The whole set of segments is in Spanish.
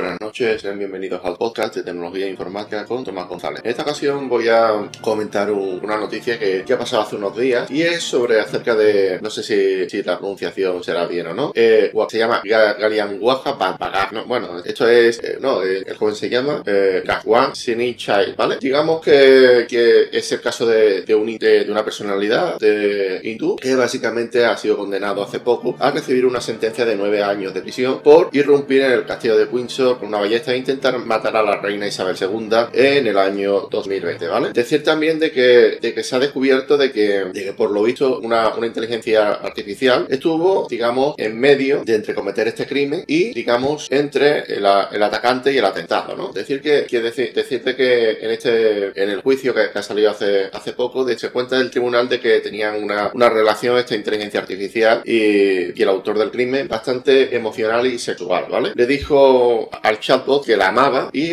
buenas noches, sean bienvenidos al podcast de tecnología e informática con Tomás González. En esta ocasión voy a comentar una noticia que, ha pasado hace unos días y es sobre acerca de, no sé si, la pronunciación será bien o no, eh, se llama Galian Waja no, bueno, esto es, eh, no, eh, el joven se llama eh, Gagwan Child, ¿vale? Digamos que, es el caso de, de, una personalidad de hindú que básicamente ha sido condenado hace poco a recibir una sentencia de nueve años de prisión por irrumpir en el castillo de Windsor con una ballesta e intentar matar a la reina Isabel II en el año 2020, ¿vale? Decir también de que, de que se ha descubierto de que, de que por lo visto una, una inteligencia artificial estuvo, digamos, en medio de entre cometer este crimen y, digamos, entre el, el atacante y el atentado, ¿no? Decir que, decir, decirte que en este, en el juicio que, ha salido hace, hace poco, se cuenta del tribunal de que tenían una, una relación esta inteligencia artificial y, y el autor del crimen bastante emocional y sexual, ¿vale? Le dijo al chatbot que la amaba y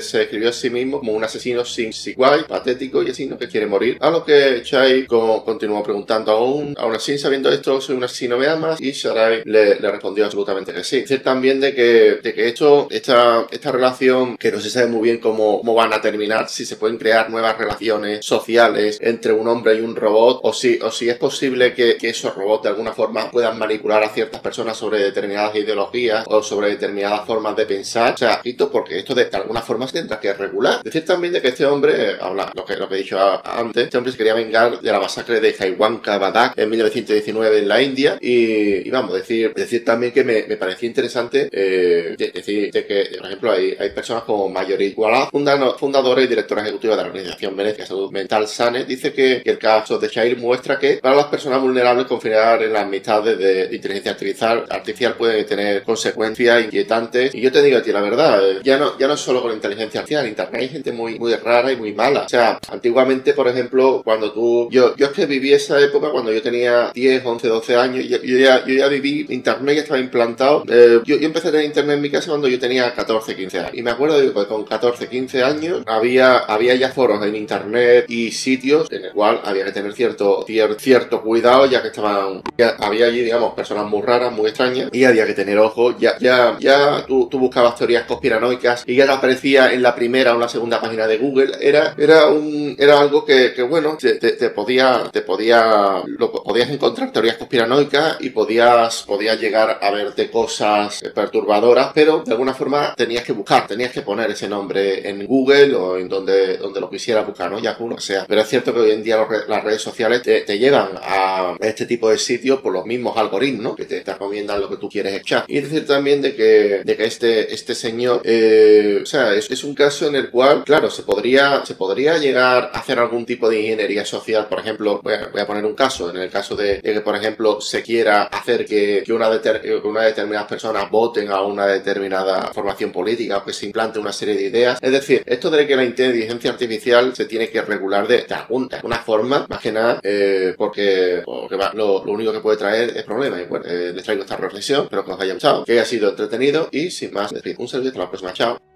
se escribió a sí mismo como un asesino sin guay, patético y así no que quiere morir. A lo que Chai continuó preguntando aún, aún así sabiendo esto, soy un asesino, me amas y Sarai le, respondió absolutamente que sí. Decir también de que, de que esto, esta, esta relación que no se sabe muy bien cómo, cómo van a terminar, si se pueden crear nuevas relaciones sociales entre un hombre y un robot o si, o si es posible que, que esos robots de alguna forma puedan manipular a ciertas personas sobre determinadas ideologías o sobre determinadas formas de pensar. O sea, quito porque esto de, alguna forma se tendrá que regular. Decir también de que este hombre, eh, habla lo que, lo que he dicho antes, este hombre se quería vengar de la masacre de Jaiwanka Badak en 1919 en la India y, y vamos, decir, decir también que me, me parecía interesante eh, decir de que, por ejemplo, hay, hay personas como Mayorit Wallah, fundadora y directora ejecutiva de la Organización Venecia Salud Mental SANE, dice que, el caso de Shair muestra que para las personas vulnerables confiar en las amistades de, de inteligencia artificial, artificial puede tener consecuencias inquietantes. Y yo te digo a ti la verdad, ya no, ya no solo con inteligencia artificial, en internet hay gente muy, muy rara y muy mala. O sea, antiguamente, por ejemplo, cuando tú, yo, yo es que viví esa época cuando yo tenía 10, 11, 12 años, yo, ya, yo ya viví, internet ya estaba implantado. Eh, yo, empecé a tener internet en mi casa cuando yo tenía 14, 15 años. Y me acuerdo que con 14, 15 años había, había ya foros en internet y sitios en el cual había que tener cierto, cierto cuidado ya que estaban, había allí, digamos, personas muy raras, muy extrañas y había que tener ojo, ya, ya, ya tú buscabas teorías conspiranoicas y ya te aparecía en la primera o la segunda página de Google, era, era un, era algo que, que bueno, te, podía, te podía, lo, podías encontrar teorías conspiranoicas y podías, podías llegar a verte cosas perturbadoras, pero de alguna forma tenías que buscar, tenías que poner ese nombre en Google o en donde, donde lo quisieras buscar, ¿no? Ya uno sea. Pero es cierto que hoy en día las redes sociales te, llevan a este tipo de sitios por los mismos algoritmos que te, te recomiendan lo que tú quieres echar. Y decir también de que, de que este, este señor, eh, o sea, es, un caso en el cual, claro, se podría, se podría llegar a hacer algún tipo de ingeniería social, por ejemplo, voy a, poner un caso, en el caso de, que, por ejemplo, se quiera hacer que, que una, que una determinada persona voten a una determinada formación política o que se implante una serie de ideas. Es decir, esto de que la inteligencia artificial se tiene que regular de, de, alguna forma, más que nada, eh, porque, porque lo, único que puede traer es problemas. Y bueno, eh, les traigo esta reflexión, espero que os haya gustado, que haya sido entretenido y sin más, un hasta la próxima, chao.